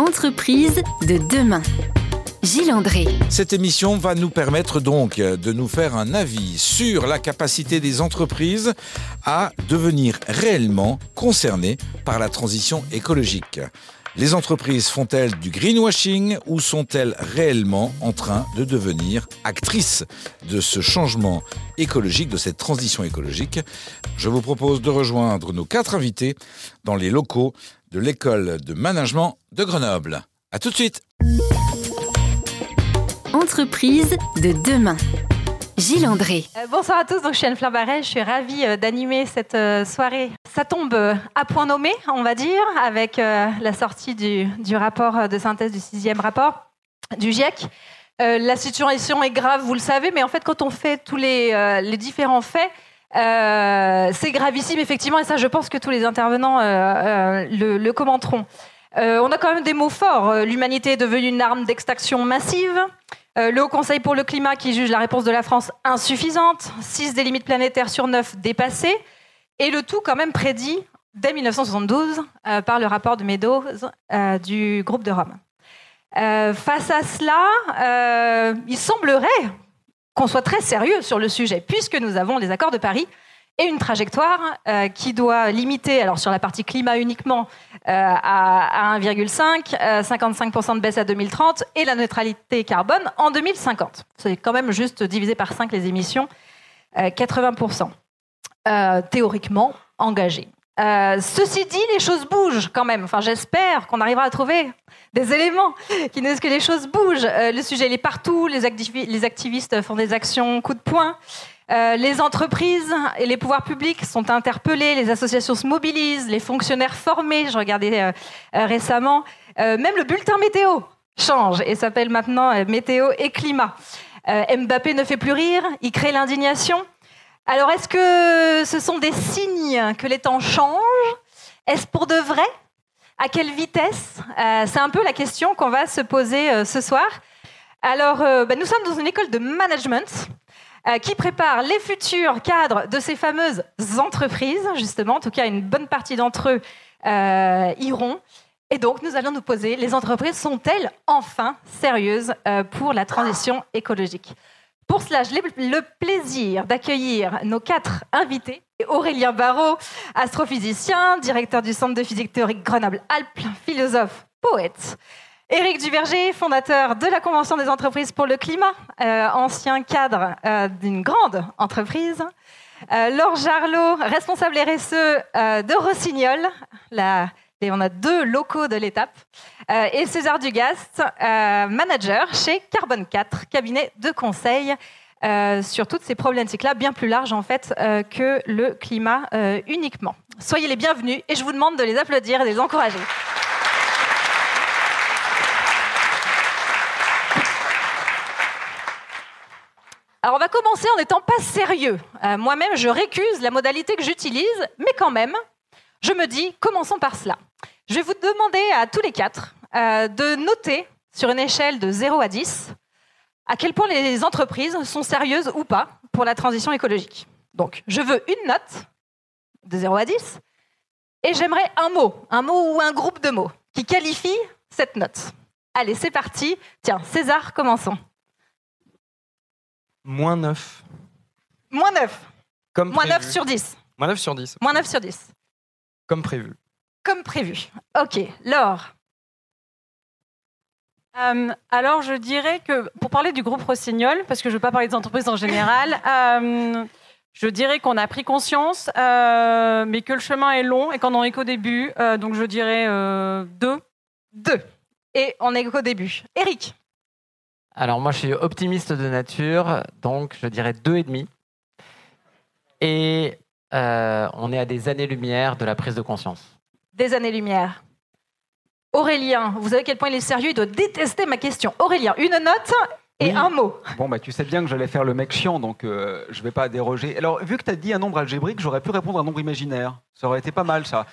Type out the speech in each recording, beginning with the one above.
Entreprise de demain. Gilles André. Cette émission va nous permettre donc de nous faire un avis sur la capacité des entreprises à devenir réellement concernées par la transition écologique. Les entreprises font-elles du greenwashing ou sont-elles réellement en train de devenir actrices de ce changement écologique, de cette transition écologique? Je vous propose de rejoindre nos quatre invités dans les locaux de l'école de management de Grenoble. A tout de suite Entreprise de demain. Gilles André. Euh, bonsoir à tous, donc je suis Anne-Fleur Barret, je suis ravie euh, d'animer cette euh, soirée. Ça tombe à point nommé, on va dire, avec la sortie du, du rapport de synthèse du sixième rapport du GIEC. la situation est grave, vous le savez, mais en fait, quand on fait tous les, les différents faits, c'est gravissime, effectivement, et ça, je pense que tous les intervenants le, le, commenteront. on a quand même des mots forts. L'humanité est devenue une arme d'extraction massive. Euh, le Haut Conseil pour le climat qui juge la réponse de la France insuffisante, 6 des limites planétaires sur 9 dépassées, et le tout quand même prédit dès 1972 euh, par le rapport de Meadows euh, du groupe de Rome. face à cela, il semblerait qu'on soit très sérieux sur le sujet, puisque nous avons les accords de Paris et une trajectoire euh, qui doit limiter, alors sur la partie climat uniquement, euh, à, 1,5, 55% euh, de baisse à 2030 et la neutralité carbone en 2050. C'est quand même juste divisé par 5 les émissions, 80% théoriquement engagés. ceci dit, les choses bougent quand même. Enfin, j'espère qu'on arrivera à trouver des éléments qui nous disent que les choses bougent. le sujet est partout. Les, activistes font des actions coup de poing. Euh, les entreprises et les pouvoirs publics sont interpellés, les associations se mobilisent, les fonctionnaires formés, je regardais euh, euh, récemment, même le bulletin météo change et s'appelle maintenant Météo et Climat. Mbappé ne fait plus rire, il crée l'indignation. Alors est-ce que ce sont des signes que les temps changent? Est-ce pour de vrai? À quelle vitesse? C'est un peu la question qu'on va se poser ce soir. Alors, bah, nous sommes dans une école de management euh, qui prépare les futurs cadres de ces fameuses entreprises, justement. En tout cas, une bonne partie d'entre eux euh, iront. Et donc, nous allons nous poser, les entreprises sont-elles enfin sérieuses euh, pour la transition écologique? Pour cela, j'ai le plaisir d'accueillir nos quatre invités. Aurélien Barraud, astrophysicien, directeur du Centre de physique théorique Grenoble-Alpes, philosophe, poète. Éric Duverger, fondateur de la Convention des entreprises pour le climat, euh, ancien cadre euh, d'une grande entreprise. Euh, Laure Jarlot, responsable RSE de Rossignol, et on a deux locaux de l'étape. et César Dugast, manager chez Carbone 4, cabinet de conseil sur toutes ces problématiques-là, bien plus larges en fait que le climat uniquement. Soyez les bienvenus et je vous demande de les applaudir et de les encourager. Alors on va commencer en n'étant pas sérieux. Euh, moi-même, je récuse la modalité que j'utilise, mais quand même, je me dis, commençons par cela. Je vais vous demander à tous les quatre euh, de noter sur une échelle de 0 à 10 à quel point les entreprises sont sérieuses ou pas pour la transition écologique. Donc, je veux une note de 0 à 10 et j'aimerais un mot, un mot ou un groupe de mots qui qualifie cette note. Allez, c'est parti. Tiens, César, commençons. Moins 9. Moins 9. Comme Moins 9 sur 10. Moins 9 sur 10. Moins 9 sur 10. Comme prévu. Comme prévu. Ok. Laure euh, alors, je dirais que pour parler du groupe Rossignol, parce que je ne veux pas parler des entreprises en général, euh, je dirais qu'on a pris conscience, euh, mais que le chemin est long et qu'on n'en est qu'au début. donc, je dirais deux. Deux. Et on est qu'au début. Eric alors moi, je suis optimiste de nature, donc je dirais deux et demi. Et euh, on est à des années-lumière de la prise de conscience. Des années-lumière. Aurélien, vous savez quel point il est sérieux, il doit détester ma question. Aurélien, une note et un mot. Bon, bah, tu sais bien que j'allais faire le mec chiant, donc euh, je ne vais pas déroger. Alors, vu que tu as dit un nombre algébrique, j'aurais pu répondre à un nombre imaginaire. Ça aurait été pas mal, ça.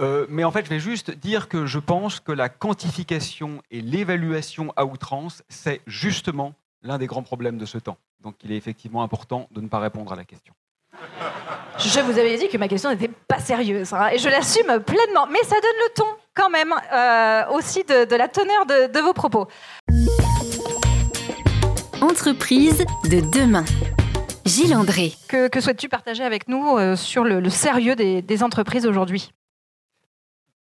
Euh, mais en fait, je vais juste dire que je pense que la quantification et l'évaluation à outrance, c'est justement l'un des grands problèmes de ce temps. Donc il est effectivement important de ne pas répondre à la question. Je vous avais dit que ma question n'était pas sérieuse, hein, et je l'assume pleinement, mais ça donne le ton. quand même euh, aussi de, de la teneur de, de vos propos. Entreprise de demain. Gilles André. Que, que souhaites-tu partager avec nous euh, sur le, le sérieux des, des entreprises aujourd'hui?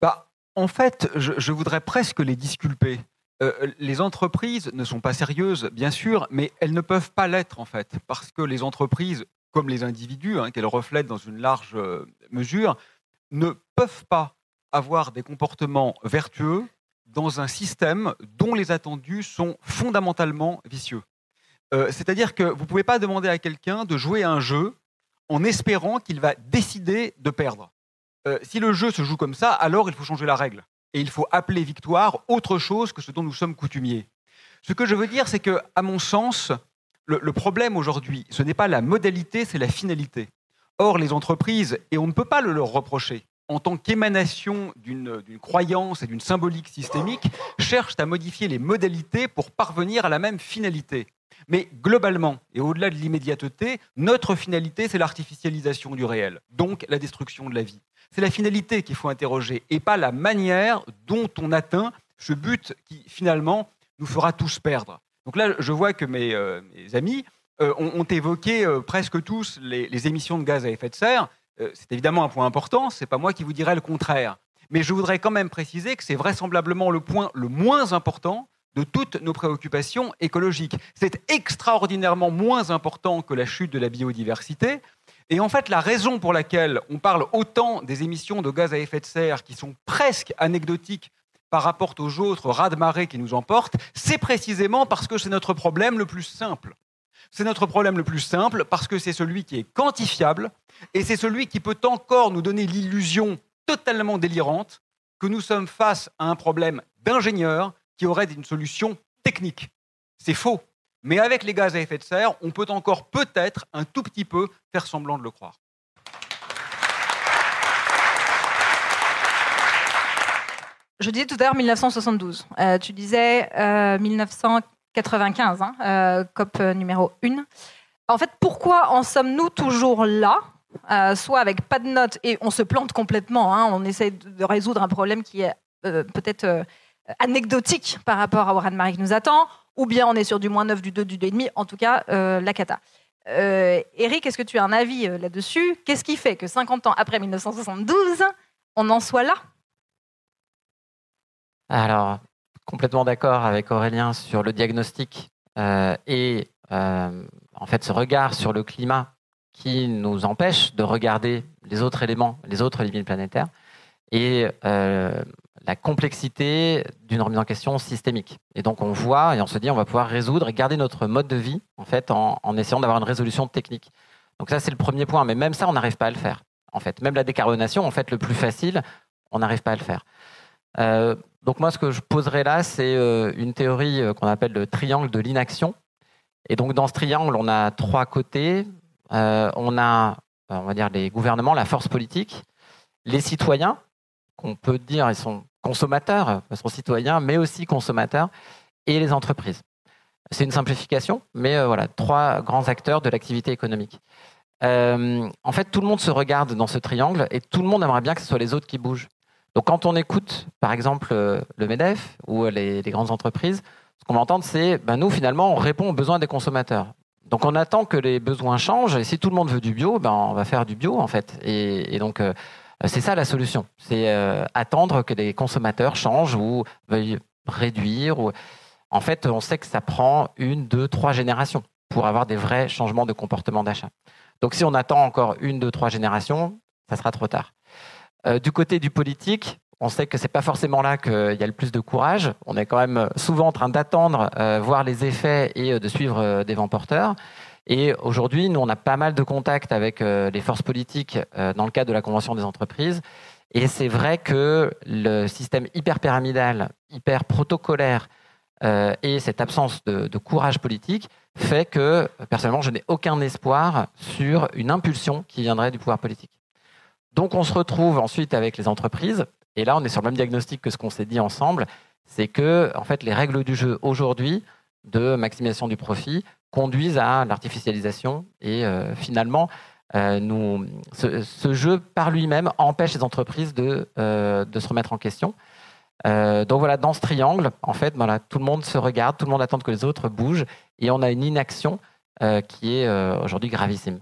Bah, en fait, je, je voudrais presque les disculper. Euh, les entreprises ne sont pas sérieuses, bien sûr, mais elles ne peuvent pas l'être, en fait, parce que les entreprises, comme les individus, hein, qu'elles reflètent dans une large euh, mesure, ne peuvent pas avoir des comportements vertueux dans un système dont les attendus sont fondamentalement vicieux. Euh, C'est-à-dire que vous ne pouvez pas demander à quelqu'un de jouer à un jeu en espérant qu'il va décider de perdre. Euh, si le jeu se joue comme ça, alors il faut changer la règle. Et il faut appeler victoire autre chose que ce dont nous sommes coutumiers. Ce que je veux dire, c'est que, à mon sens, le, problème aujourd'hui, ce n'est pas la modalité, c'est la finalité. Or, les entreprises, et on ne peut pas le leur reprocher, en tant qu'émanation d'une d'une croyance et d'une symbolique systémique, cherchent à modifier les modalités pour parvenir à la même finalité. Mais globalement, et au-delà de l'immédiateté, notre finalité, c'est l'artificialisation du réel, donc la destruction de la vie. C'est la finalité qu'il faut interroger, et pas la manière dont on atteint ce but qui, finalement, nous fera tous perdre. Donc là, je vois que mes, euh, amis euh, ont, évoqué euh, presque tous les, les émissions de gaz à effet de serre. C'est évidemment un point important, c'est pas moi qui vous dirai le contraire. Mais je voudrais quand même préciser que c'est vraisemblablement le point le moins important de toutes nos préoccupations écologiques. C'est extraordinairement moins important que la chute de la biodiversité. Et en fait, la raison pour laquelle on parle autant des émissions de gaz à effet de serre qui sont presque anecdotiques par rapport aux autres raz-de-marée qui nous emportent, c'est précisément parce que c'est notre problème le plus simple. C'est notre problème le plus simple parce que c'est celui qui est quantifiable et c'est celui qui peut encore nous donner l'illusion totalement délirante que nous sommes face à un problème d'ingénieur qui aurait une solution technique. C'est faux. Mais avec les gaz à effet de serre, on peut encore peut-être un tout petit peu faire semblant de le croire. Je disais tout à l'heure 1972. Euh, tu disais euh, 1995, hein, euh, COP numéro 1. En fait, pourquoi en sommes-nous toujours là euh, Soit avec pas de notes et on se plante complètement, hein, on essaie de résoudre un problème qui est euh, peut-être euh, anecdotique par rapport à Warren Marie qui nous attend, ou bien on est sur du moins 9, du 2, du 2,5, en tout cas euh, la cata. Euh, Eric, est-ce que tu as un avis euh, là-dessus? Qu'est-ce qui fait que 50 ans après 1972, on en soit là? Alors, complètement d'accord avec Aurélien sur le diagnostic euh, et euh, en fait ce regard sur le climat qui nous empêche de regarder les autres éléments, les autres limites planétaires et euh, la complexité d'une remise en question systémique. Et donc on voit et on se dit on va pouvoir résoudre et garder notre mode de vie en fait en, essayant d'avoir une résolution technique. Donc ça c'est le premier point, mais même ça on n'arrive pas à le faire. En fait, même la décarbonation, en fait le plus facile, on n'arrive pas à le faire. Donc moi, ce que je poserai là, c'est euh, une théorie euh, qu'on appelle le triangle de l'inaction. Et donc dans ce triangle, on a trois côtés. Euh, on a, on va dire, les gouvernements, la force politique, les citoyens, qu'on peut dire ils sont consommateurs, ils sont citoyens, mais aussi consommateurs, et les entreprises. C'est une simplification, mais voilà, trois grands acteurs de l'activité économique. En fait, tout le monde se regarde dans ce triangle et tout le monde aimerait bien que ce soit les autres qui bougent. Donc, quand on écoute, par exemple, euh, le MEDEF ou les, les grandes entreprises, ce qu'on va entendre, c'est ben, nous, finalement, on répond aux besoins des consommateurs. Donc, on attend que les besoins changent et si tout le monde veut du bio, ben, on va faire du bio, en fait. Et, donc, euh, c'est ça la solution. C'est euh, attendre que les consommateurs changent ou veuillent réduire. Ou... En fait, on sait que ça prend une, deux, trois générations pour avoir des vrais changements de comportement d'achat. Donc, si on attend encore une, deux, trois générations, ça sera trop tard. Euh, du côté du politique, on sait que c'est pas forcément là qu'il y a le plus de courage. On est quand même souvent en train d'attendre, euh, voir les effets et euh, de suivre des vents porteurs. Et aujourd'hui, nous, on a pas mal de contacts avec les forces politiques dans le cadre de la Convention des entreprises. Et c'est vrai que le système hyper pyramidal, hyper protocolaire et cette absence de courage politique fait que, personnellement, je n'ai aucun espoir sur une impulsion qui viendrait du pouvoir politique. Donc on se retrouve ensuite avec les entreprises, et là on est sur le même diagnostic que ce qu'on s'est dit ensemble, c'est que en fait les règles du jeu aujourd'hui de maximisation du profit conduisent à l'artificialisation et euh, finalement euh, ce, jeu par lui-même empêche les entreprises de, euh, se remettre en question. Donc voilà, dans ce triangle, en fait, voilà, tout le monde se regarde, tout le monde attend que les autres bougent, et on a une inaction qui est aujourd'hui gravissime.